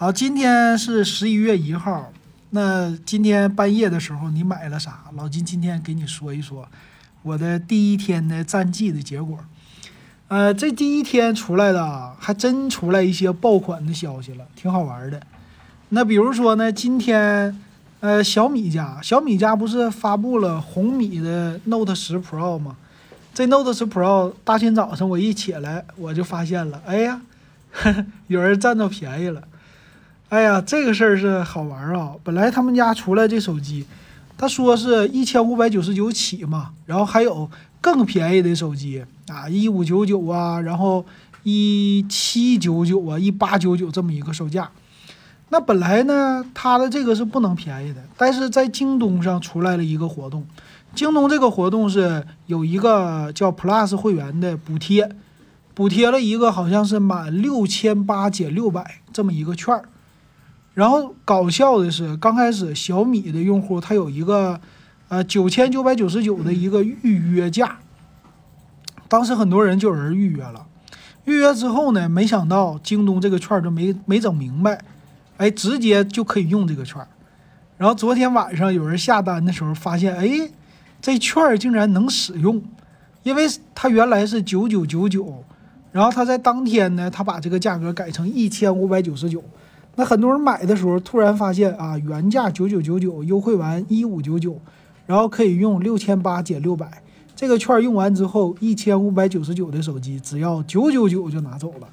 好，今天是十一月一号。那今天半夜的时候，你买了啥？老金今天给你说一说我的第一天的战绩的结果。呃，这第一天出来的还真出来一些爆款的消息了，挺好玩的。那比如说呢，今天呃小米家小米家不是发布了红米的 Note 十 Pro 吗？这 Note 十 Pro 大清早上我一起来，我就发现了，哎呀，有人占着便宜了。哎呀，这个事儿是好玩啊！本来他们家出来这手机，他说是一千五百九十九起嘛，然后还有更便宜的手机啊，一五九九啊，然后一七九九啊，一八九九这么一个售价。那本来呢，他的这个是不能便宜的，但是在京东上出来了一个活动，京东这个活动是有一个叫 Plus 会员的补贴，补贴了一个好像是满六千八减六百这么一个券儿。然后搞笑的是，刚开始小米的用户他有一个，呃九千九百九十九的一个预约价，当时很多人就有人预约了，预约之后呢，没想到京东这个券就没没整明白，哎，直接就可以用这个券，然后昨天晚上有人下单的时候发现，哎，这券竟然能使用，因为它原来是九九九九，然后他在当天呢，他把这个价格改成一千五百九十九。那很多人买的时候，突然发现啊，原价九九九九，优惠完一五九九，然后可以用六千八减六百，这个券用完之后，一千五百九十九的手机只要九九九就拿走了。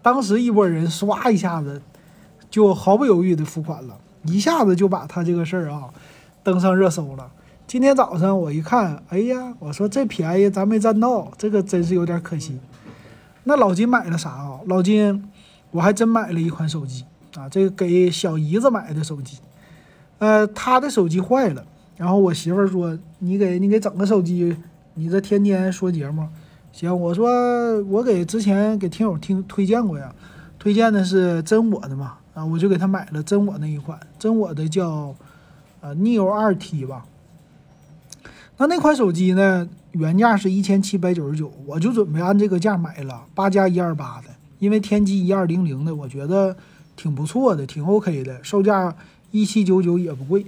当时一拨人唰一下子就毫不犹豫的付款了，一下子就把他这个事儿啊登上热搜了。今天早上我一看，哎呀，我说这便宜咱没占到，这个真是有点可惜。那老金买了啥啊？老金，我还真买了一款手机。啊，这个给小姨子买的手机，呃，她的手机坏了，然后我媳妇儿说：“你给你给整个手机，你这天天说节目，行。”我说：“我给之前给听友听推荐过呀，推荐的是真我的嘛，啊，我就给他买了真我那一款，真我的叫呃 neo 二 T 吧。那那款手机呢，原价是一千七百九十九，我就准备按这个价买了，八加一二八的，因为天玑一二零零的，我觉得。挺不错的，挺 OK 的，售价一七九九也不贵。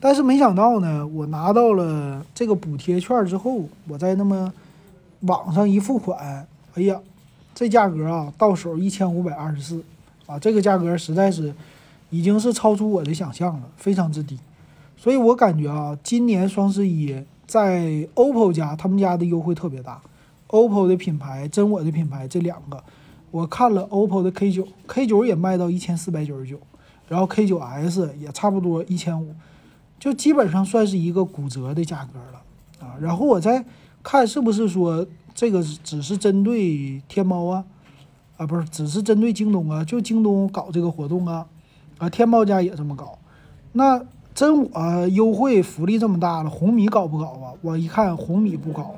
但是没想到呢，我拿到了这个补贴券之后，我在那么网上一付款，哎呀，这价格啊，到手一千五百二十四啊，这个价格实在是已经是超出我的想象了，非常之低。所以我感觉啊，今年双十一在 OPPO 家他们家的优惠特别大，OPPO 的品牌、真我的品牌这两个。我看了 OPPO 的 K 九，K 九也卖到一千四百九十九，然后 K 九 S 也差不多一千五，就基本上算是一个骨折的价格了啊。然后我再看是不是说这个只是针对天猫啊，啊不是，只是针对京东啊，就京东搞这个活动啊，啊天猫家也这么搞，那真我优惠福利这么大了，红米搞不搞啊？我一看红米不搞。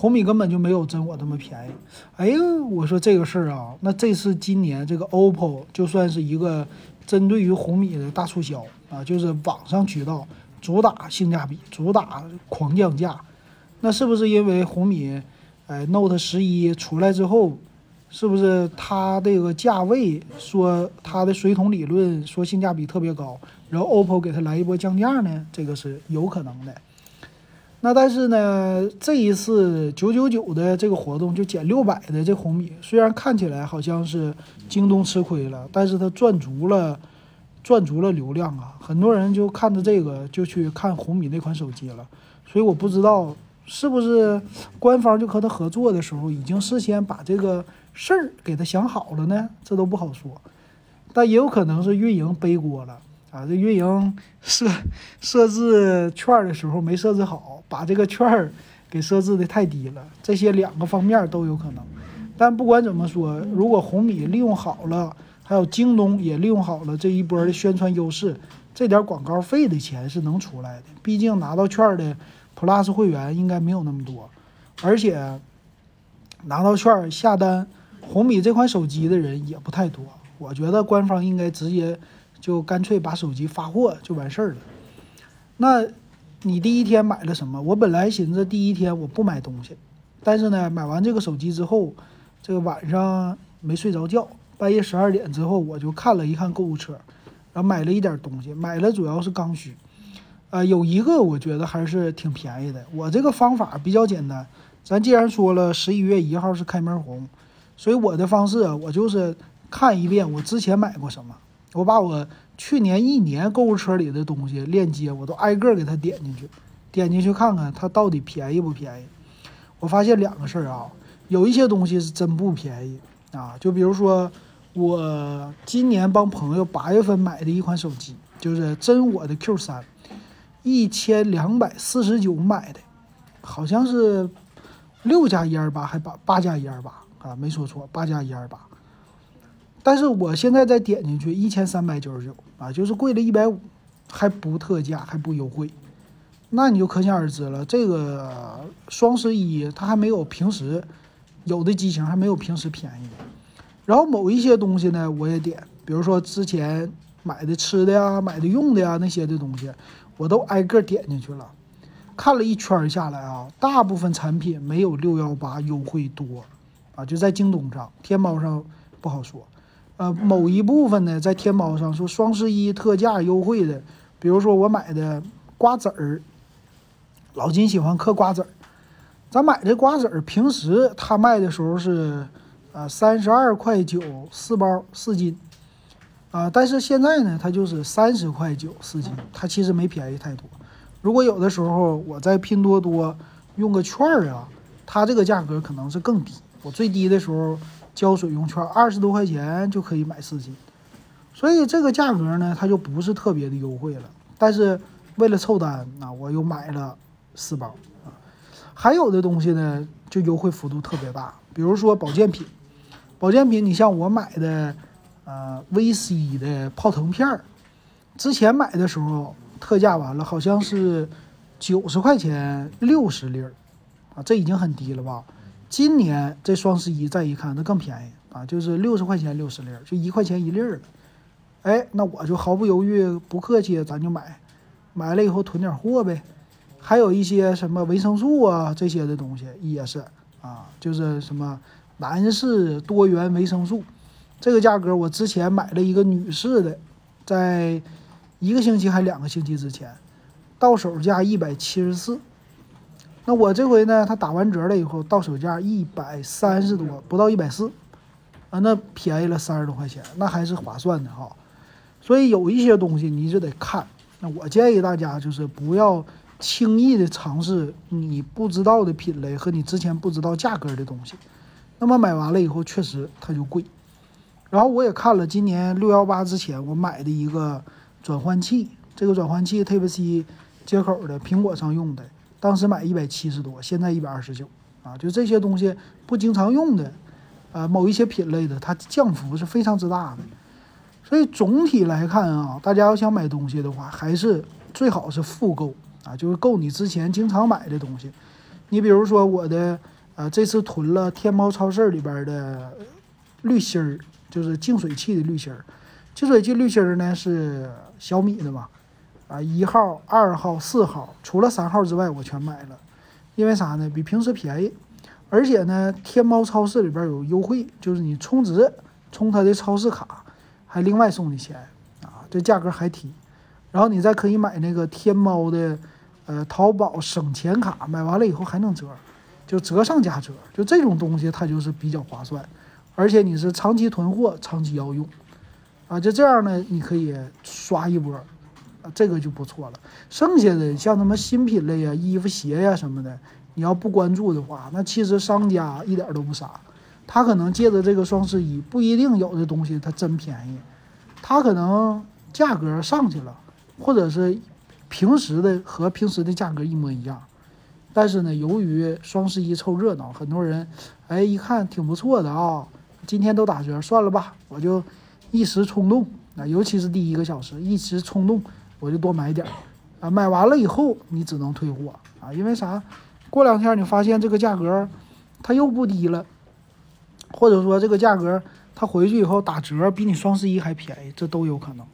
红米根本就没有真我那么便宜，哎呀，我说这个事儿啊，那这次今年这个 OPPO 就算是一个针对于红米的大促销啊，就是网上渠道主打性价比，主打狂降价，那是不是因为红米，哎，Note 十一出来之后，是不是它这个价位说它的水桶理论说性价比特别高，然后 OPPO 给它来一波降价呢？这个是有可能的。那但是呢，这一次九九九的这个活动就减六百的这红米，虽然看起来好像是京东吃亏了，但是它赚足了，赚足了流量啊！很多人就看着这个就去看红米那款手机了，所以我不知道是不是官方就和他合作的时候已经事先把这个事儿给他想好了呢？这都不好说，但也有可能是运营背锅了。啊，这运营设设置券的时候没设置好，把这个券儿给设置的太低了，这些两个方面都有可能。但不管怎么说，如果红米利用好了，还有京东也利用好了这一波的宣传优势，这点广告费的钱是能出来的。毕竟拿到券儿的 Plus 会员应该没有那么多，而且拿到券儿下单红米这款手机的人也不太多。我觉得官方应该直接。就干脆把手机发货就完事儿了。那，你第一天买了什么？我本来寻思第一天我不买东西，但是呢，买完这个手机之后，这个晚上没睡着觉，半夜十二点之后，我就看了一看购物车，然后买了一点东西，买了主要是刚需。呃，有一个我觉得还是挺便宜的。我这个方法比较简单，咱既然说了十一月一号是开门红，所以我的方式啊，我就是看一遍我之前买过什么，我把我去年一年购物车里的东西链接我都挨个给它点进去，点进去看看它到底便宜不便宜。我发现两个事儿啊，有一些东西是真不便宜啊，就比如说我今年帮朋友八月份买的一款手机，就是真我的 Q 三。一千两百四十九买的，好像是六加一二八还八八加一二八啊，没说错，八加一二八。但是我现在再点进去，一千三百九十九啊，就是贵了一百五，还不特价，还不优惠。那你就可想而知了，这个双十一它还没有平时有的机型还没有平时便宜。然后某一些东西呢，我也点，比如说之前买的吃的呀、买的用的呀那些的东西。我都挨个点进去了，看了一圈下来啊，大部分产品没有六幺八优惠多，啊，就在京东上、天猫上不好说，呃，某一部分呢，在天猫上说双十一特价优惠的，比如说我买的瓜子儿，老金喜欢嗑瓜子儿，咱买这瓜子儿，平时他卖的时候是，呃，三十二块九四包四斤。啊，但是现在呢，它就是三十块九四斤，它其实没便宜太多。如果有的时候我在拼多多用个券儿啊，它这个价格可能是更低。我最低的时候胶水用券二十多块钱就可以买四斤，所以这个价格呢，它就不是特别的优惠了。但是为了凑单，啊我又买了四包啊。还有的东西呢，就优惠幅度特别大，比如说保健品，保健品你像我买的。呃，VC 的泡腾片儿，之前买的时候特价完了，好像是九十块钱六十粒儿，啊，这已经很低了吧？今年这双十一再一看，那更便宜啊，就是六十块钱六十粒儿，就一块钱一粒儿了。哎，那我就毫不犹豫，不客气，咱就买，买了以后囤点货呗。还有一些什么维生素啊这些的东西也是啊，就是什么男士多元维生素。这个价格我之前买了一个女士的，在一个星期还两个星期之前，到手价一百七十四。那我这回呢，它打完折了以后，到手价一百三十多，不到一百四，啊，那便宜了三十多块钱，那还是划算的哈。所以有一些东西你就得看。那我建议大家就是不要轻易的尝试你不知道的品类和你之前不知道价格的东西。那么买完了以后，确实它就贵。然后我也看了今年六幺八之前我买的一个转换器，这个转换器 Type C 接口的，苹果上用的，当时买一百七十多，现在一百二十九啊，就这些东西不经常用的，呃，某一些品类的，它降幅是非常之大的。所以总体来看啊，大家要想买东西的话，还是最好是复购啊，就是购你之前经常买的东西。你比如说我的，呃，这次囤了天猫超市里边的滤芯儿。就是净水器的滤芯儿，净水器滤芯儿呢是小米的嘛，啊一号、二号、四号，除了三号之外我全买了，因为啥呢？比平时便宜，而且呢天猫超市里边有优惠，就是你充值充它的超市卡，还另外送你钱啊，这价格还提，然后你再可以买那个天猫的呃淘宝省钱卡，买完了以后还能折，就折上加折，就这种东西它就是比较划算。而且你是长期囤货，长期要用，啊，就这样呢，你可以刷一波，这个就不错了。剩下的像什么新品类呀、衣服鞋呀什么的，你要不关注的话，那其实商家一点都不傻，他可能借着这个双十一，不一定有的东西它真便宜，他可能价格上去了，或者是平时的和平时的价格一模一样。但是呢，由于双十一凑热闹，很多人，哎，一看挺不错的啊。今天都打折，算了吧，我就一时冲动啊，尤其是第一个小时，一时冲动我就多买点儿啊。买完了以后你只能退货啊，因为啥？过两天你发现这个价格它又不低了，或者说这个价格它回去以后打折比你双十一还便宜，这都有可能。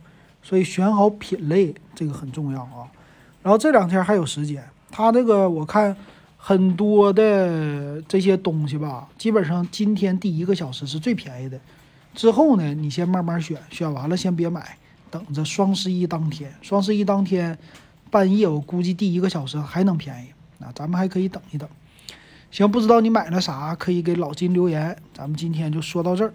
所以选好品类这个很重要啊。然后这两天还有时间，它这个我看。很多的这些东西吧，基本上今天第一个小时是最便宜的，之后呢，你先慢慢选，选完了先别买，等着双十一当天。双十一当天半夜，我估计第一个小时还能便宜，那咱们还可以等一等。行，不知道你买了啥，可以给老金留言。咱们今天就说到这儿。